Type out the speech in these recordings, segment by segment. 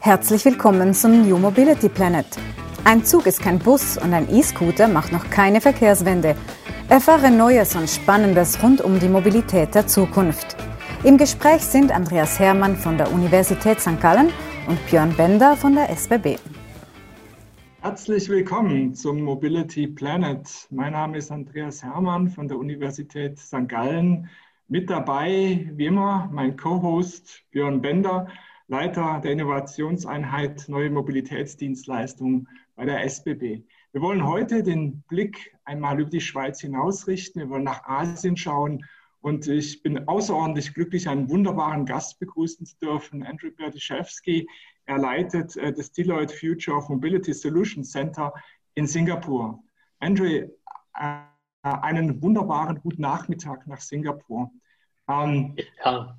Herzlich willkommen zum New Mobility Planet. Ein Zug ist kein Bus und ein E-Scooter macht noch keine Verkehrswende. Erfahre Neues und Spannendes rund um die Mobilität der Zukunft. Im Gespräch sind Andreas Hermann von der Universität St. Gallen und Björn Bender von der SBB. Herzlich willkommen zum Mobility Planet. Mein Name ist Andreas Hermann von der Universität St. Gallen. Mit dabei, wie immer, mein Co-Host Björn Bender, Leiter der Innovationseinheit Neue Mobilitätsdienstleistungen bei der SBB. Wir wollen heute den Blick einmal über die Schweiz hinausrichten. Wir wollen nach Asien schauen. Und ich bin außerordentlich glücklich, einen wunderbaren Gast begrüßen zu dürfen, Andrew Berdyszewski. Er leitet äh, das Deloitte Future of Mobility Solutions Center in Singapur. Andrew, äh, einen wunderbaren guten Nachmittag nach Singapur. Ähm, ja,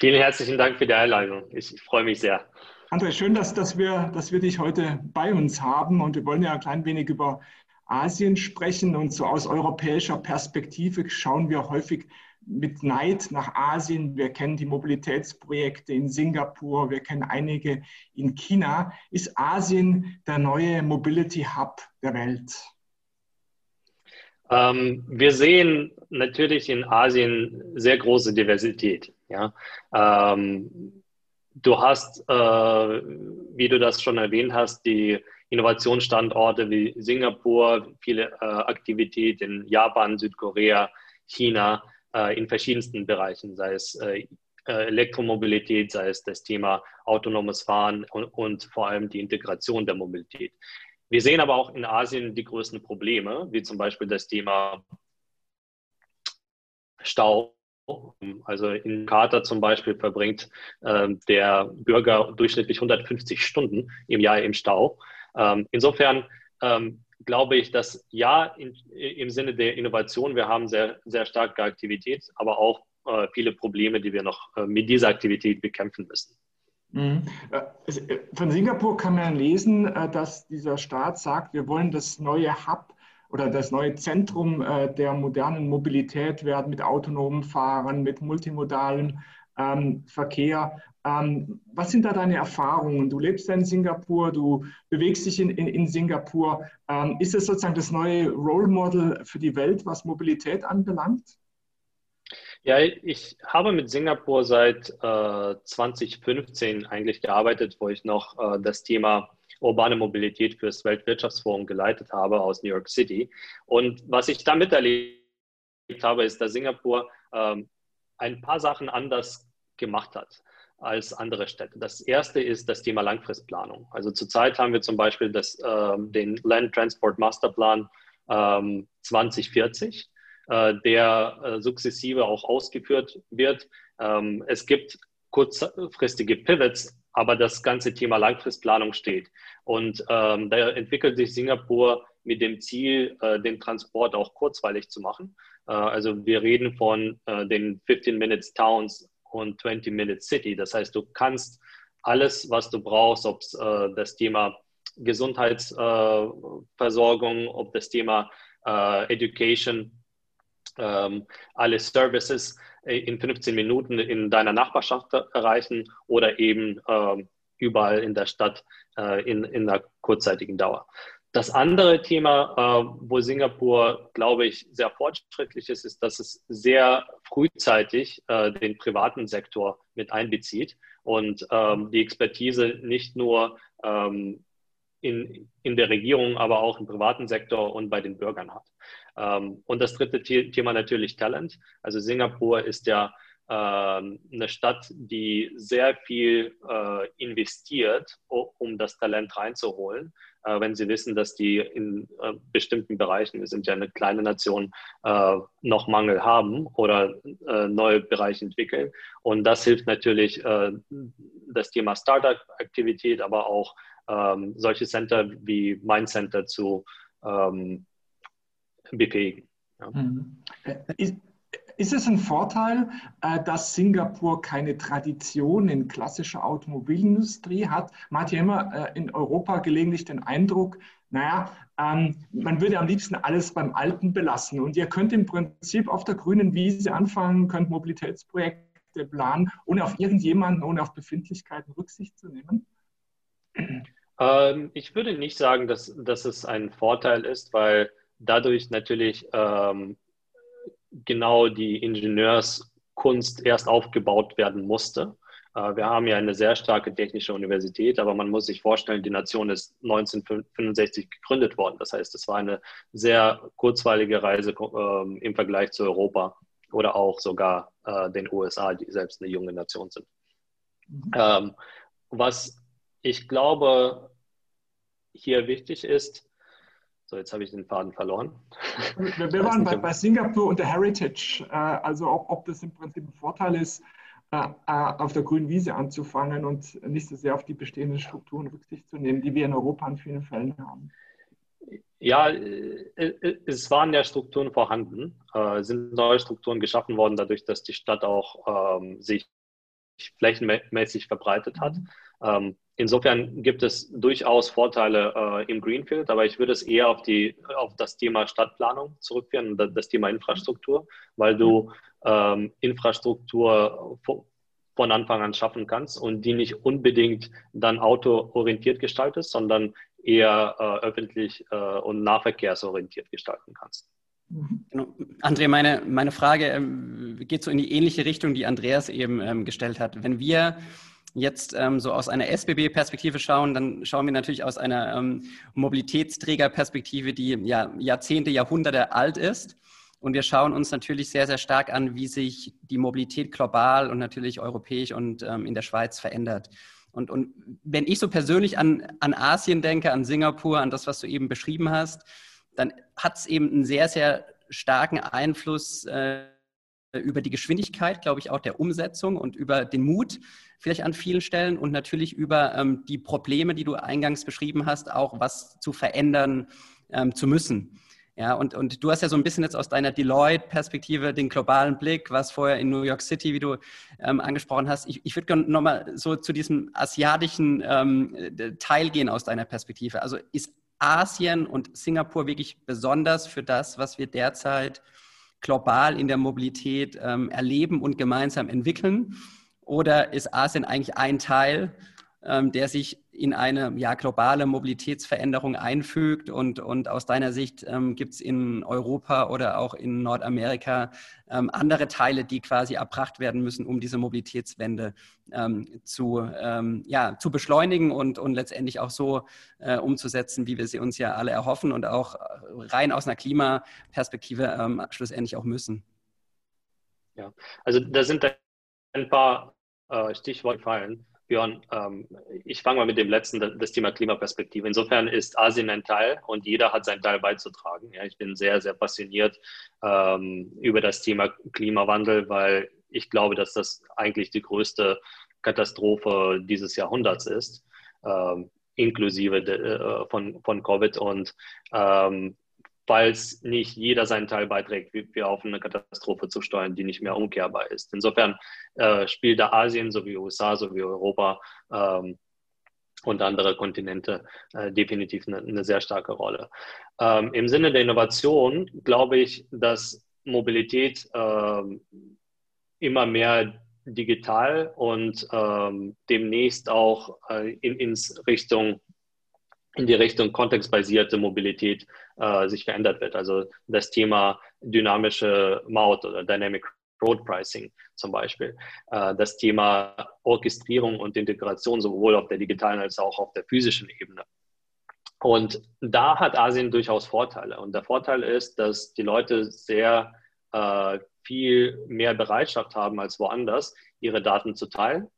vielen herzlichen Dank für die Einladung. Ich, ich freue mich sehr. André, schön, dass, dass, wir, dass wir dich heute bei uns haben und wir wollen ja ein klein wenig über Asien sprechen und so aus europäischer Perspektive schauen wir häufig mit Neid nach Asien. Wir kennen die Mobilitätsprojekte in Singapur, wir kennen einige in China. Ist Asien der neue Mobility Hub der Welt? Ähm, wir sehen natürlich in Asien sehr große Diversität. Ja? Ähm, Du hast, äh, wie du das schon erwähnt hast, die Innovationsstandorte wie Singapur, viele äh, Aktivität in Japan, Südkorea, China, äh, in verschiedensten Bereichen, sei es äh, Elektromobilität, sei es das Thema autonomes Fahren und, und vor allem die Integration der Mobilität. Wir sehen aber auch in Asien die größten Probleme, wie zum Beispiel das Thema Stau also in Katar zum Beispiel verbringt äh, der Bürger durchschnittlich 150 Stunden im Jahr im Stau. Ähm, insofern ähm, glaube ich, dass ja, im Sinne der Innovation, wir haben sehr, sehr starke Aktivität, aber auch äh, viele Probleme, die wir noch äh, mit dieser Aktivität bekämpfen müssen. Mhm. Äh, von Singapur kann man lesen, dass dieser Staat sagt, wir wollen das neue Hub oder das neue Zentrum äh, der modernen Mobilität werden mit autonomem Fahren, mit multimodalem ähm, Verkehr. Ähm, was sind da deine Erfahrungen? Du lebst ja in Singapur, du bewegst dich in, in, in Singapur. Ähm, ist es sozusagen das neue Role Model für die Welt, was Mobilität anbelangt? Ja, ich habe mit Singapur seit äh, 2015 eigentlich gearbeitet, wo ich noch äh, das Thema urbane Mobilität fürs Weltwirtschaftsforum geleitet habe aus New York City. Und was ich da miterlebt habe, ist, dass Singapur ähm, ein paar Sachen anders gemacht hat als andere Städte. Das erste ist das Thema Langfristplanung. Also zurzeit haben wir zum Beispiel das, äh, den Land Transport Masterplan ähm, 2040, äh, der äh, sukzessive auch ausgeführt wird. Ähm, es gibt kurzfristige Pivots, aber das ganze Thema Langfristplanung steht. Und ähm, da entwickelt sich Singapur mit dem Ziel, äh, den Transport auch kurzweilig zu machen. Äh, also wir reden von äh, den 15 Minutes Towns und 20 Minutes City. Das heißt, du kannst alles, was du brauchst, ob es äh, das Thema Gesundheitsversorgung, ob das Thema äh, Education, ähm, alle Services, äh, in 15 Minuten in deiner Nachbarschaft erreichen oder eben äh, überall in der Stadt äh, in, in einer kurzzeitigen Dauer. Das andere Thema, äh, wo Singapur, glaube ich, sehr fortschrittlich ist, ist, dass es sehr frühzeitig äh, den privaten Sektor mit einbezieht und ähm, die Expertise nicht nur ähm, in, in der Regierung, aber auch im privaten Sektor und bei den Bürgern hat. Ähm, und das dritte Thema natürlich Talent. Also Singapur ist ja äh, eine Stadt, die sehr viel äh, investiert, um das Talent reinzuholen. Äh, wenn sie wissen, dass die in äh, bestimmten Bereichen, wir sind ja eine kleine Nation, äh, noch Mangel haben oder äh, neue Bereiche entwickeln. Und das hilft natürlich das Thema Startup-Aktivität, aber auch ähm, solche Center wie Mind Center zu ähm, befähigen. Ja. Mhm. Ist, ist, es ein Vorteil, äh, dass Singapur keine Tradition in klassischer Automobilindustrie hat? Man hat ja immer äh, in Europa gelegentlich den Eindruck, naja, ähm, man würde am liebsten alles beim Alten belassen. Und ihr könnt im Prinzip auf der grünen Wiese anfangen, könnt Mobilitätsprojekte Projekte planen, ohne auf irgendjemanden, ohne auf Befindlichkeiten Rücksicht zu nehmen? Ähm, ich würde nicht sagen, dass, dass es ein Vorteil ist, weil dadurch natürlich ähm, genau die Ingenieurskunst erst aufgebaut werden musste. Äh, wir haben ja eine sehr starke technische Universität, aber man muss sich vorstellen, die Nation ist 1965 gegründet worden. Das heißt, es war eine sehr kurzweilige Reise äh, im Vergleich zu Europa oder auch sogar äh, den USA, die selbst eine junge Nation sind. Mhm. Ähm, was ich glaube hier wichtig ist, so, jetzt habe ich den Faden verloren. Wir, wir waren bei, bei, Singapur und der Heritage, äh, also ob, ob das im Prinzip ein Vorteil ist, äh, äh, auf der grünen Wiese anzufangen und nicht so sehr auf die bestehenden Strukturen Rücksicht zu nehmen, die wir in Europa in vielen Fällen haben. Ja, es waren ja Strukturen vorhanden, es sind neue Strukturen geschaffen worden, dadurch, dass die Stadt auch ähm, sich flächenmäßig verbreitet hat. Mhm. Ähm, insofern gibt es durchaus Vorteile äh, im Greenfield, aber ich würde es eher auf, die, auf das Thema Stadtplanung zurückführen, das Thema Infrastruktur, weil du ähm, Infrastruktur von Anfang an schaffen kannst und die nicht unbedingt dann autoorientiert gestaltest, sondern eher äh, öffentlich äh, und nahverkehrsorientiert gestalten kannst. Genau. André, meine, meine Frage ähm, geht so in die ähnliche Richtung, die Andreas eben ähm, gestellt hat. Wenn wir jetzt ähm, so aus einer SBB-Perspektive schauen, dann schauen wir natürlich aus einer ähm, Mobilitätsträgerperspektive, die ja Jahrzehnte, Jahrhunderte alt ist. Und wir schauen uns natürlich sehr, sehr stark an, wie sich die Mobilität global und natürlich europäisch und ähm, in der Schweiz verändert. Und, und wenn ich so persönlich an, an Asien denke, an Singapur, an das, was du eben beschrieben hast, dann hat es eben einen sehr, sehr starken Einfluss äh, über die Geschwindigkeit, glaube ich, auch der Umsetzung und über den Mut vielleicht an vielen Stellen und natürlich über ähm, die Probleme, die du eingangs beschrieben hast, auch was zu verändern ähm, zu müssen. Ja, und, und du hast ja so ein bisschen jetzt aus deiner Deloitte-Perspektive den globalen Blick, was vorher in New York City, wie du ähm, angesprochen hast. Ich, ich würde gerne nochmal so zu diesem asiatischen ähm, Teil gehen aus deiner Perspektive. Also ist Asien und Singapur wirklich besonders für das, was wir derzeit global in der Mobilität ähm, erleben und gemeinsam entwickeln? Oder ist Asien eigentlich ein Teil der sich in eine ja, globale Mobilitätsveränderung einfügt. Und, und aus deiner Sicht ähm, gibt es in Europa oder auch in Nordamerika ähm, andere Teile, die quasi erbracht werden müssen, um diese Mobilitätswende ähm, zu, ähm, ja, zu beschleunigen und, und letztendlich auch so äh, umzusetzen, wie wir sie uns ja alle erhoffen und auch rein aus einer Klimaperspektive ähm, schlussendlich auch müssen. Ja, also da sind ein paar äh, Stichworte fallen. Björn, ähm, ich fange mal mit dem letzten, das Thema Klimaperspektive. Insofern ist Asien ein Teil und jeder hat seinen Teil beizutragen. Ja, ich bin sehr, sehr passioniert ähm, über das Thema Klimawandel, weil ich glaube, dass das eigentlich die größte Katastrophe dieses Jahrhunderts ist, ähm, inklusive de, äh, von, von Covid. Und ähm, falls nicht jeder seinen Teil beiträgt, wie wir auf eine Katastrophe zu steuern, die nicht mehr umkehrbar ist. Insofern äh, spielt da Asien sowie USA sowie Europa ähm, und andere Kontinente äh, definitiv eine, eine, sehr starke Rolle. Ähm, Im Sinne der Innovation glaube ich, dass Mobilität äh, immer mehr digital und ähm, demnächst auch äh, in, ins Richtung in die Richtung kontextbasierte Mobilität äh, sich verändert wird. Also das Thema dynamische Maut oder Dynamic Road Pricing zum Beispiel. Äh, das Thema Orchestrierung und Integration sowohl auf der digitalen als auch auf der physischen Ebene. Und da hat Asien durchaus Vorteile. Und der Vorteil ist, dass die Leute sehr äh, viel mehr Bereitschaft haben als woanders, ihre Daten zu teilen.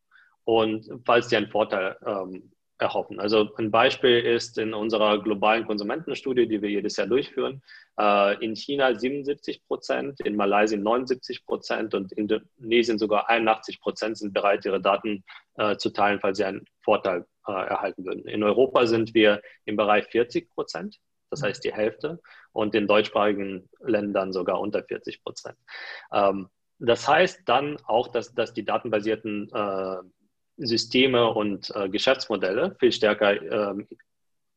Und falls die einen Vorteil ähm, erhoffen. Also ein Beispiel ist in unserer globalen Konsumentenstudie, die wir jedes Jahr durchführen, äh, in China 77 Prozent, in Malaysia 79 Prozent und in Indonesien sogar 81 Prozent sind bereit, ihre Daten äh, zu teilen, falls sie einen Vorteil äh, erhalten würden. In Europa sind wir im Bereich 40 Prozent, das mhm. heißt die Hälfte, und in deutschsprachigen Ländern sogar unter 40 Prozent. Ähm, das heißt dann auch, dass, dass die datenbasierten Systeme und äh, Geschäftsmodelle viel stärker ähm,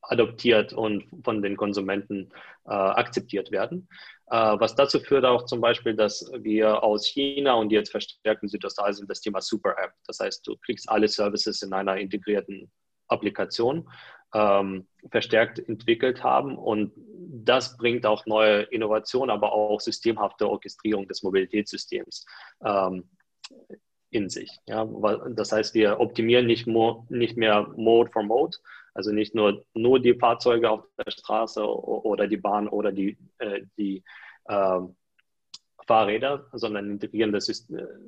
adoptiert und von den Konsumenten äh, akzeptiert werden. Äh, was dazu führt auch zum Beispiel, dass wir aus China und jetzt verstärkt in Südostasien das Thema Super App. Das heißt, du kriegst alle Services in einer integrierten Applikation ähm, verstärkt entwickelt haben. Und das bringt auch neue Innovationen, aber auch systemhafte Orchestrierung des Mobilitätssystems ähm, in sich. Ja? Das heißt, wir optimieren nicht, nicht mehr Mode for Mode, also nicht nur, nur die Fahrzeuge auf der Straße oder die Bahn oder die, äh, die äh, Fahrräder, sondern integrieren das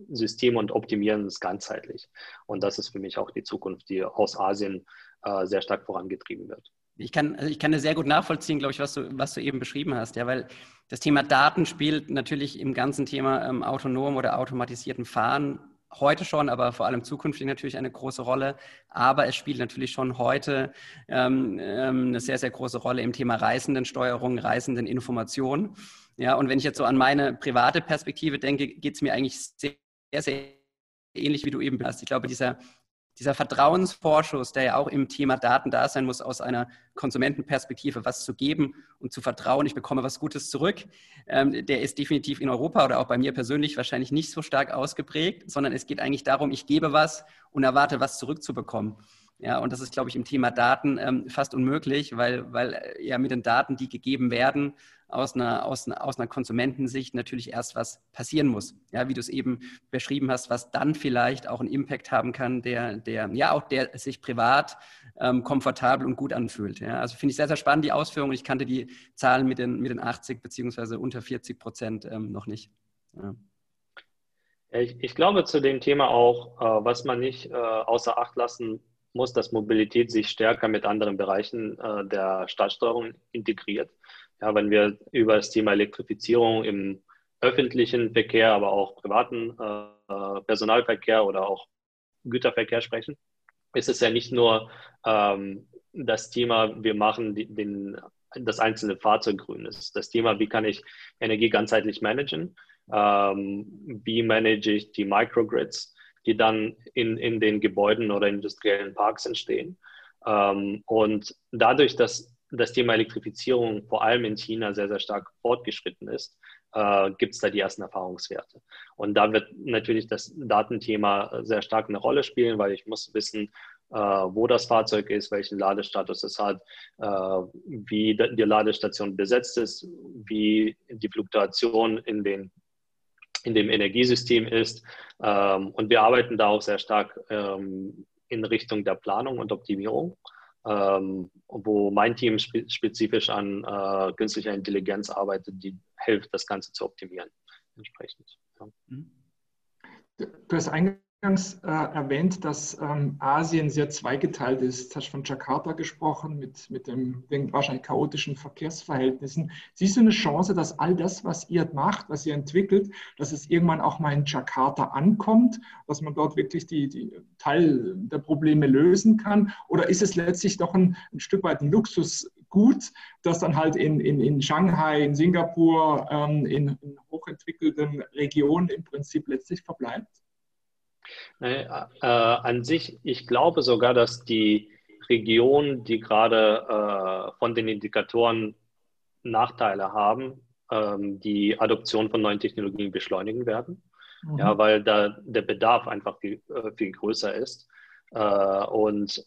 System und optimieren es ganzheitlich. Und das ist für mich auch die Zukunft, die aus Asien äh, sehr stark vorangetrieben wird. Ich kann, also ich kann das sehr gut nachvollziehen, glaube ich, was du, was du eben beschrieben hast, ja, weil das Thema Daten spielt natürlich im ganzen Thema ähm, autonom oder automatisierten Fahren heute schon, aber vor allem zukünftig natürlich eine große Rolle. Aber es spielt natürlich schon heute ähm, ähm, eine sehr, sehr große Rolle im Thema Reisendensteuerung, Reisendeninformation. Ja, und wenn ich jetzt so an meine private Perspektive denke, geht es mir eigentlich sehr, sehr ähnlich, wie du eben hast. Ich glaube, dieser dieser Vertrauensvorschuss, der ja auch im Thema Daten da sein muss, aus einer Konsumentenperspektive was zu geben und zu vertrauen, ich bekomme was Gutes zurück, ähm, der ist definitiv in Europa oder auch bei mir persönlich wahrscheinlich nicht so stark ausgeprägt, sondern es geht eigentlich darum, ich gebe was und erwarte was zurückzubekommen. Ja, und das ist, glaube ich, im Thema Daten ähm, fast unmöglich, weil, weil äh, ja mit den Daten, die gegeben werden, aus einer, aus, einer, aus einer Konsumentensicht natürlich erst was passieren muss. Ja, wie du es eben beschrieben hast, was dann vielleicht auch einen Impact haben kann, der, der ja auch der sich privat ähm, komfortabel und gut anfühlt. Ja, also finde ich sehr, sehr spannend, die Ausführungen. Ich kannte die Zahlen mit den, mit den 80 beziehungsweise unter 40 Prozent ähm, noch nicht. Ja. Ich, ich, glaube zu dem Thema auch, äh, was man nicht äh, außer Acht lassen muss, dass Mobilität sich stärker mit anderen Bereichen äh, der Stadtsteuerung integriert. Ja, wenn wir über das Thema Elektrifizierung im öffentlichen Verkehr, aber auch privaten äh, Personalverkehr oder auch Güterverkehr sprechen, ist es ja nicht nur ähm, das Thema, wir machen den, das einzelne Fahrzeug grün. Es ist das Thema, wie kann ich Energie ganzheitlich managen? Ähm, wie manage ich die Microgrids, die dann in, in den Gebäuden oder industriellen Parks entstehen? Ähm, und dadurch, dass das Thema Elektrifizierung vor allem in China sehr, sehr stark fortgeschritten ist, äh, gibt es da die ersten Erfahrungswerte. Und da wird natürlich das Datenthema sehr stark eine Rolle spielen, weil ich muss wissen, äh, wo das Fahrzeug ist, welchen Ladestatus es hat, äh, wie die Ladestation besetzt ist, wie die Fluktuation in, den, in dem Energiesystem ist. Ähm, und wir arbeiten da auch sehr stark ähm, in Richtung der Planung und Optimierung ähm, wo mein Team spe spezifisch an äh, künstlicher Intelligenz arbeitet, die hilft, das Ganze zu optimieren. Entsprechend. Ja. Mhm. Du hast eingangs äh, erwähnt, dass ähm, Asien sehr zweigeteilt ist. Du hast von Jakarta gesprochen, mit, mit dem, den wahrscheinlich chaotischen Verkehrsverhältnissen. Siehst du eine Chance, dass all das, was ihr macht, was ihr entwickelt, dass es irgendwann auch mal in Jakarta ankommt, dass man dort wirklich die, die Teil der Probleme lösen kann? Oder ist es letztlich doch ein, ein Stück weit ein Luxusgut, das dann halt in, in, in Shanghai, in Singapur, ähm, in, in hochentwickelten Regionen im Prinzip letztlich verbleibt? Äh, äh, an sich, ich glaube sogar, dass die Regionen, die gerade äh, von den Indikatoren Nachteile haben, ähm, die Adoption von neuen Technologien beschleunigen werden. Mhm. Ja, weil da der Bedarf einfach viel, äh, viel größer ist. Äh, und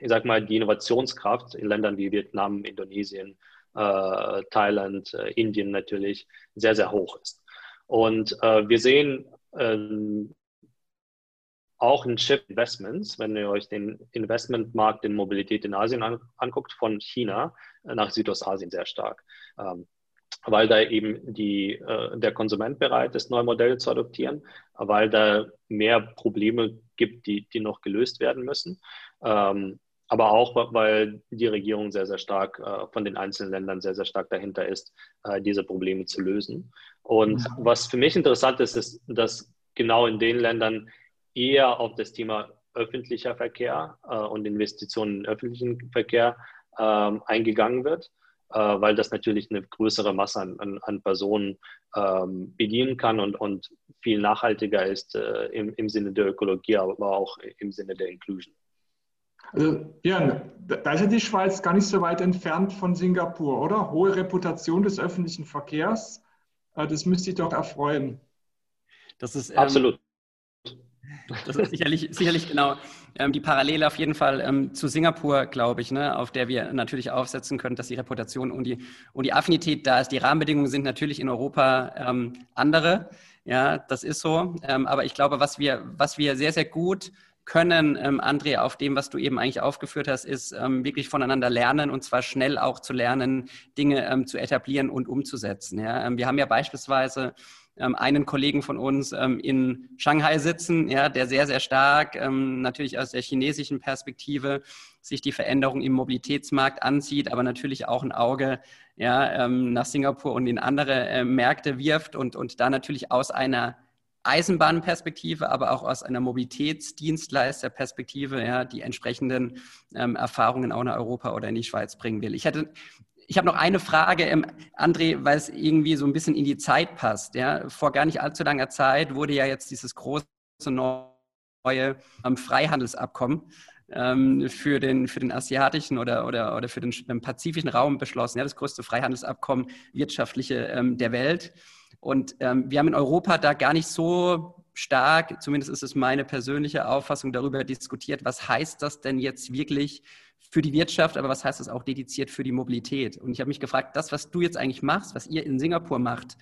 ich sag mal, die Innovationskraft in Ländern wie Vietnam, Indonesien, äh, Thailand, Indien natürlich sehr, sehr hoch ist. Und wir sehen ähm, auch ein Shift Investments, wenn ihr euch den Investmentmarkt in Mobilität in Asien an, anguckt, von China nach Südostasien sehr stark. Ähm, weil da eben die, äh, der Konsument bereit ist, neue Modelle zu adoptieren, weil da mehr Probleme gibt, die, die noch gelöst werden müssen. Ähm, aber auch, weil die Regierung sehr, sehr stark äh, von den einzelnen Ländern sehr, sehr stark dahinter ist, äh, diese Probleme zu lösen. Und was für mich interessant ist, ist, dass genau in den Ländern eher auf das Thema öffentlicher Verkehr äh, und Investitionen in öffentlichen Verkehr ähm, eingegangen wird, äh, weil das natürlich eine größere Masse an, an, an Personen ähm, bedienen kann und, und viel nachhaltiger ist äh, im, im Sinne der Ökologie, aber auch im Sinne der Inclusion. Also, ja, da ist ja die Schweiz gar nicht so weit entfernt von Singapur, oder? Hohe Reputation des öffentlichen Verkehrs, äh, das müsste dich doch erfreuen. Das ist ähm, absolut. Das ist sicherlich, sicherlich genau ähm, die Parallele auf jeden Fall ähm, zu Singapur, glaube ich, ne, auf der wir natürlich aufsetzen können, dass die Reputation und die, und die Affinität da ist. Die Rahmenbedingungen sind natürlich in Europa ähm, andere. Ja, das ist so. Ähm, aber ich glaube, was wir, was wir sehr, sehr gut können, ähm, André, auf dem, was du eben eigentlich aufgeführt hast, ist ähm, wirklich voneinander lernen und zwar schnell auch zu lernen, Dinge ähm, zu etablieren und umzusetzen. Ja? Ähm, wir haben ja beispielsweise einen Kollegen von uns ähm, in Shanghai sitzen, ja, der sehr, sehr stark ähm, natürlich aus der chinesischen Perspektive sich die Veränderung im Mobilitätsmarkt anzieht, aber natürlich auch ein Auge ja, ähm, nach Singapur und in andere äh, Märkte wirft und, und da natürlich aus einer Eisenbahnperspektive, aber auch aus einer Mobilitätsdienstleisterperspektive ja, die entsprechenden ähm, Erfahrungen auch nach Europa oder in die Schweiz bringen will. Ich hätte ich habe noch eine Frage, ähm, André, weil es irgendwie so ein bisschen in die Zeit passt. Ja? Vor gar nicht allzu langer Zeit wurde ja jetzt dieses große neue ähm, Freihandelsabkommen ähm, für, den, für den asiatischen oder, oder, oder für den, pazifischen Raum beschlossen. Ja, das größte Freihandelsabkommen wirtschaftliche der Welt. Und wir haben in Europa da gar nicht so stark, zumindest ist es meine persönliche Auffassung, darüber diskutiert, was heißt das denn jetzt wirklich für die Wirtschaft, aber was heißt das auch dediziert für die Mobilität? Und ich habe mich gefragt, das, was du jetzt eigentlich machst, was ihr in Singapur macht,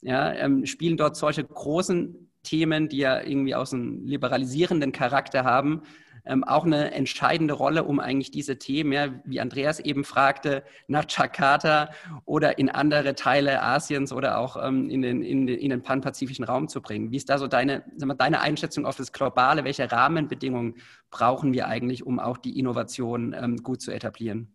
ja, ähm, spielen dort solche großen Themen, die ja irgendwie aus einem liberalisierenden Charakter haben, ähm, auch eine entscheidende Rolle, um eigentlich diese Themen, ja, wie Andreas eben fragte, nach Jakarta oder in andere Teile Asiens oder auch ähm, in, den, in, den, in den panpazifischen Raum zu bringen. Wie ist da so deine, sag mal, deine Einschätzung auf das Globale? Welche Rahmenbedingungen brauchen wir eigentlich, um auch die Innovation ähm, gut zu etablieren?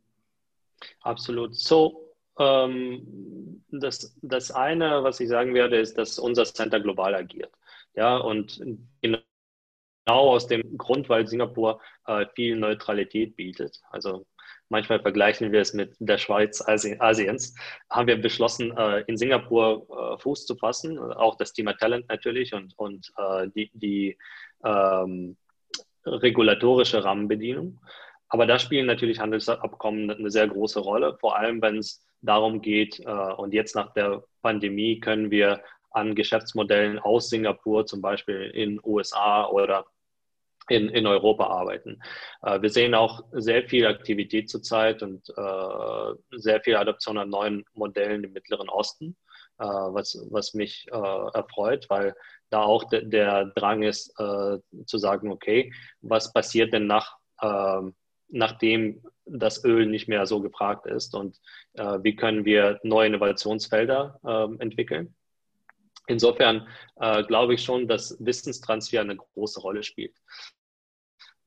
Absolut. So, ähm, das, das eine, was ich sagen werde, ist, dass unser Center global agiert. Ja, und genau Genau aus dem Grund, weil Singapur äh, viel Neutralität bietet. Also manchmal vergleichen wir es mit der Schweiz Asiens, haben wir beschlossen, äh, in Singapur äh, Fuß zu fassen, auch das Thema Talent natürlich und, und äh, die, die ähm, regulatorische Rahmenbedienung. Aber da spielen natürlich Handelsabkommen eine sehr große Rolle, vor allem wenn es darum geht, äh, und jetzt nach der Pandemie können wir an Geschäftsmodellen aus Singapur, zum Beispiel in USA oder in, in Europa arbeiten. Äh, wir sehen auch sehr viel Aktivität zurzeit und äh, sehr viel Adoption an neuen Modellen im Mittleren Osten, äh, was, was mich äh, erfreut, weil da auch de, der Drang ist, äh, zu sagen, okay, was passiert denn nach, ähm, nachdem das Öl nicht mehr so gefragt ist und äh, wie können wir neue Innovationsfelder ähm, entwickeln. Insofern äh, glaube ich schon, dass Wissenstransfer eine große Rolle spielt.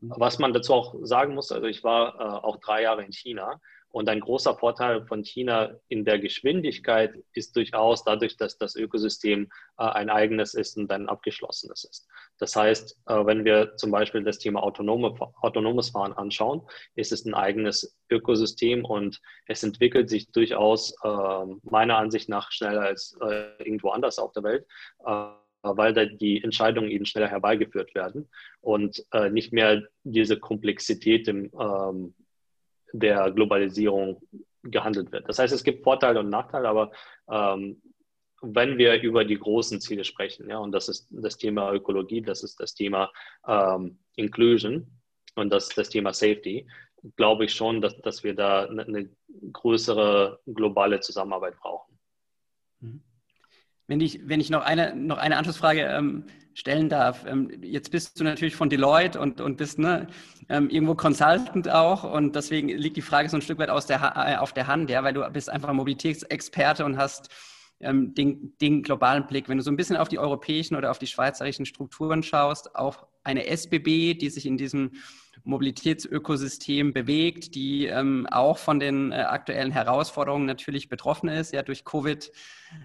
Was man dazu auch sagen muss, also ich war äh, auch drei Jahre in China und ein großer Vorteil von China in der Geschwindigkeit ist durchaus dadurch, dass das Ökosystem äh, ein eigenes ist und ein abgeschlossenes ist. Das heißt, äh, wenn wir zum Beispiel das Thema autonome, autonomes Fahren anschauen, ist es ein eigenes Ökosystem und es entwickelt sich durchaus äh, meiner Ansicht nach schneller als äh, irgendwo anders auf der Welt äh, weil da die Entscheidungen eben schneller herbeigeführt werden und äh, nicht mehr diese Komplexität im, ähm, der Globalisierung gehandelt wird. Das heißt, es gibt Vorteile und Nachteile, aber ähm, wenn wir über die großen Ziele sprechen, ja, und das ist das Thema Ökologie, das ist das Thema ähm, Inclusion und das das Thema Safety, glaube ich schon, dass, dass wir da eine, eine größere globale Zusammenarbeit brauchen. Mhm. Wenn ich, wenn ich noch eine, noch eine Anschlussfrage ähm, stellen darf. Ähm, jetzt bist du natürlich von Deloitte und, und bist ne, ähm, irgendwo Consultant auch und deswegen liegt die Frage so ein Stück weit aus der, äh, auf der Hand, ja, weil du bist einfach Mobilitätsexperte und hast ähm, den, den globalen Blick. Wenn du so ein bisschen auf die europäischen oder auf die schweizerischen Strukturen schaust, auch eine SBB, die sich in diesem Mobilitätsökosystem bewegt, die ähm, auch von den äh, aktuellen Herausforderungen natürlich betroffen ist, ja durch Covid,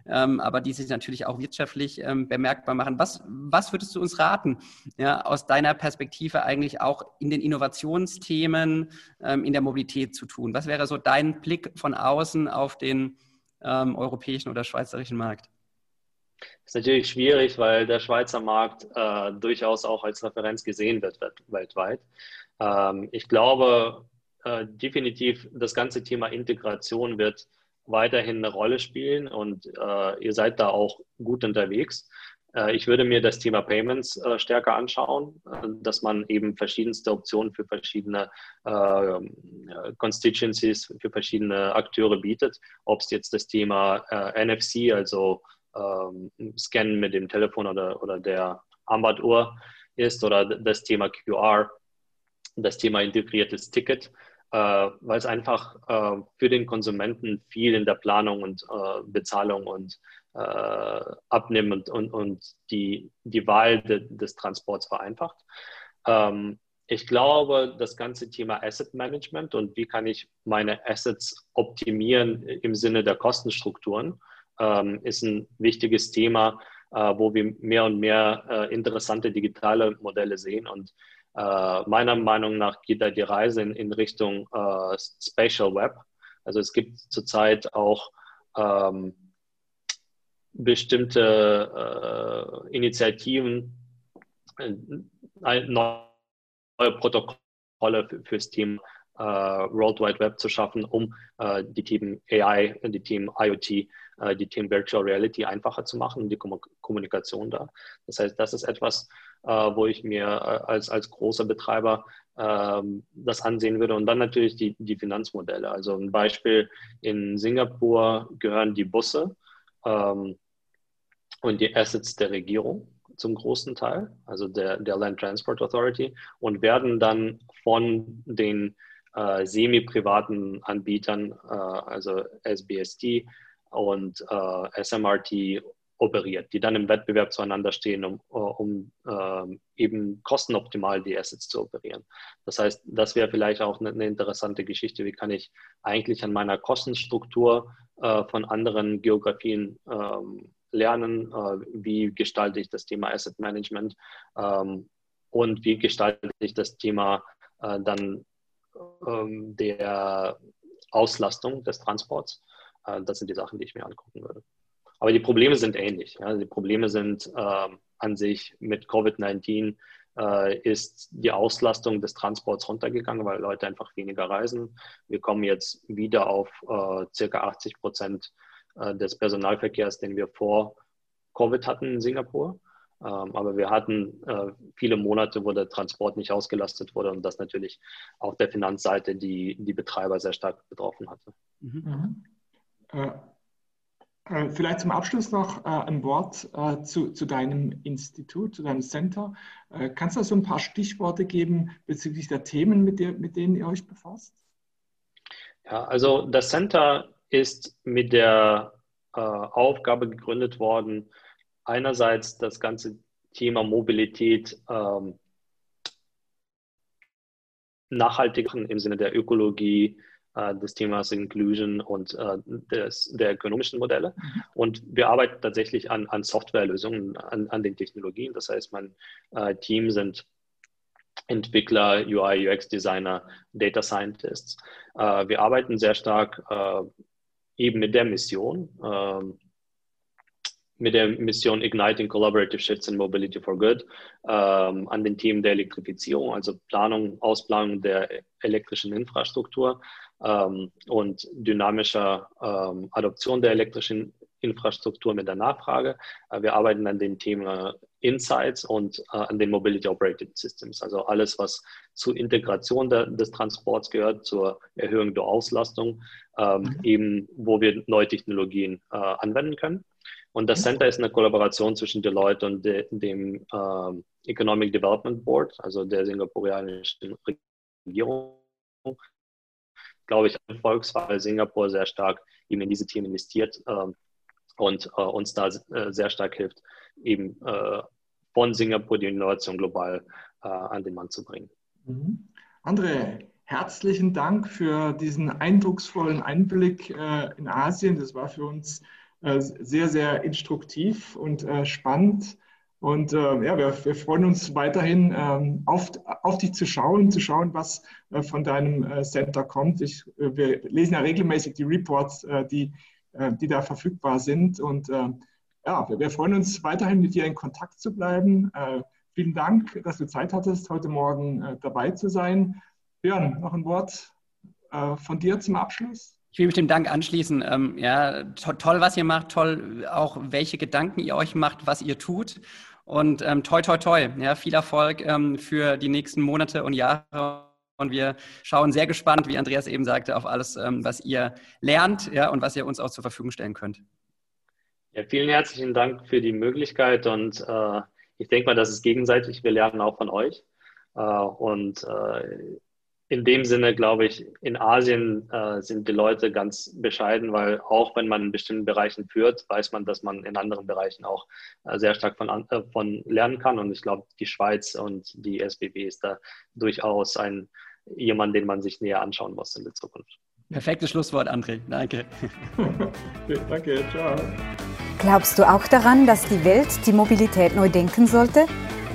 ähm, aber die sich natürlich auch wirtschaftlich ähm, bemerkbar machen. Was, was würdest du uns raten, ja, aus deiner Perspektive eigentlich auch in den Innovationsthemen ähm, in der Mobilität zu tun? Was wäre so dein Blick von außen auf den ähm, europäischen oder schweizerischen Markt? ist natürlich schwierig, weil der Schweizer Markt äh, durchaus auch als Referenz gesehen wird weltweit. Ähm, ich glaube äh, definitiv, das ganze Thema Integration wird weiterhin eine Rolle spielen und äh, ihr seid da auch gut unterwegs. Äh, ich würde mir das Thema Payments äh, stärker anschauen, äh, dass man eben verschiedenste Optionen für verschiedene äh, Constituencies, für verschiedene Akteure bietet. Ob es jetzt das Thema NFC, also ähm, Scannen mit dem Telefon oder, oder der Armbanduhr ist, oder das Thema QR, das Thema integriertes Ticket äh, weil es einfach äh, für den Konsumenten viel in der Planung und äh, Bezahlung und Abnehmen und, und, und, die, die Wahl de, des Transports vereinfacht. Ähm, ich glaube, das ganze Thema Asset Management und wie kann ich meine Assets optimieren im Sinne der Kostenstrukturen, ähm, ist ein wichtiges Thema, wo wir mehr und mehr interessante digitale Modelle sehen. Und meiner Meinung nach geht da die Reise in, in Richtung äh, Spatial Web. Also es gibt zurzeit auch ähm, bestimmte äh, Initiativen, äh, neue Protokolle für, fürs äh, World Wide Web zu schaffen, um äh, die Themen AI, die Themen IoT, äh, die Themen Virtual Reality einfacher zu machen, die Kom Kommunikation da. Das heißt, das ist etwas, äh, wo ich mir äh, als, als großer Betreiber ähm, das ansehen würde. Und dann natürlich die, die Finanzmodelle. Also ein Beispiel, in Singapur gehören die Busse ähm, und die Assets der Regierung zum großen Teil, also der, der Land Transport Authority, und werden dann von den äh, semi-privaten Anbietern, äh, also SBST und äh, SMRT, operiert, die dann im Wettbewerb zueinander stehen, um, um ähm, eben kostenoptimal die Assets zu operieren. Das heißt, das wäre vielleicht auch eine, eine, interessante Geschichte. Wie kann ich eigentlich an meiner Kostenstruktur äh, von anderen Geografien ähm, lernen? Äh, wie gestalte ich das Thema Asset Management? Ähm, und wie gestalte ich das Thema äh, dann ähm, der Auslastung des Transports. Äh, das sind die Sachen, die ich mir angucken würde. Aber die Probleme sind ähnlich. Ja. Die Probleme sind äh, an sich mit Covid-19 äh, ist die Auslastung des Transports runtergegangen, weil Leute einfach weniger reisen. Wir kommen jetzt wieder auf äh, circa 80 Prozent äh, des Personalverkehrs, den wir vor Covid hatten in Singapur. Ähm, aber wir hatten äh, viele Monate, wo der Transport nicht ausgelastet wurde und das natürlich auf der Finanzseite die, die Betreiber sehr stark betroffen hatte. Mhm. Äh, äh, vielleicht zum Abschluss noch äh, ein Wort äh, zu, zu, deinem Institut, zu deinem Center. Kannst du so ein paar Stichworte geben bezüglich der Themen, mit, der, mit denen ihr euch befasst? Ja, also das Center ist mit der Aufgabe gegründet worden, einerseits das ganze Thema Mobilität ähm, nachhaltig im Sinne der Ökologie, äh, des Themas Inclusion und äh, des, der ökonomischen Modelle. Mhm. Und wir arbeiten tatsächlich an, an Softwarelösungen, an, an den Technologien. Das heißt, mein äh, Team sind Entwickler, UI, UX-Designer, Data Scientists. Äh, wir arbeiten sehr stark äh, eben mit der Mission, ähm, mit der Mission Igniting Collaborative Shifts in Mobility for Good ähm, an den Themen der Elektrifizierung, also Planung, Ausplanung der elektrischen Infrastruktur ähm, und dynamischer ähm, Adoption der elektrischen Infrastruktur mit der Nachfrage. Äh, wir arbeiten an den Themen Insights und äh, an den Mobility Operating Systems, also alles, was zur Integration der, des Transports gehört, zur Erhöhung der Auslastung, ähm, mhm. eben wo wir neue Technologien äh, anwenden können. Und das Center ist eine Kollaboration zwischen Deloitte und de, dem ähm, Economic Development Board, also der singapurianischen Regierung. Glaube ich, Volkswahl Singapur sehr stark eben in diese Themen investiert ähm, und äh, uns da äh, sehr stark hilft, eben äh, von Singapur die Innovation global äh, an den Mann zu bringen. Mhm. André, herzlichen Dank für diesen eindrucksvollen Einblick äh, in Asien. Das war für uns sehr, sehr instruktiv und äh, spannend. Und äh, ja, wir, wir, freuen uns weiterhin ähm, auf, auf dich zu schauen, zu schauen, was äh, von deinem äh, Center kommt. Ich, äh, wir lesen ja regelmäßig die Reports, die, die da verfügbar sind. Und ja, wir freuen uns weiterhin mit dir in Kontakt zu bleiben. Äh, vielen Dank, dass du Zeit hattest, heute Morgen äh, dabei zu sein. Björn, noch ein Wort äh, von dir zum Abschluss? Ich will mich dem Dank anschließen. Ähm, ja, to toll, was ihr macht, toll auch, welche Gedanken ihr euch macht, was ihr tut. Und ähm, toi, toi, toi. Ja, viel Erfolg ähm, für die nächsten Monate und Jahre. Und wir schauen sehr gespannt, wie Andreas eben sagte, auf alles, ähm, was ihr lernt ja, und was ihr uns auch zur Verfügung stellen könnt. Ja, vielen herzlichen Dank für die Möglichkeit und äh, ich denke mal, das ist gegenseitig. Wir lernen auch von euch. Äh, und äh, in dem Sinne, glaube ich, in Asien äh, sind die Leute ganz bescheiden, weil auch wenn man in bestimmten Bereichen führt, weiß man, dass man in anderen Bereichen auch äh, sehr stark von, äh, von lernen kann. Und ich glaube, die Schweiz und die SBB ist da durchaus ein jemand, den man sich näher anschauen muss in der Zukunft. Perfektes Schlusswort, André. Danke. Danke, ciao. Glaubst du auch daran, dass die Welt die Mobilität neu denken sollte?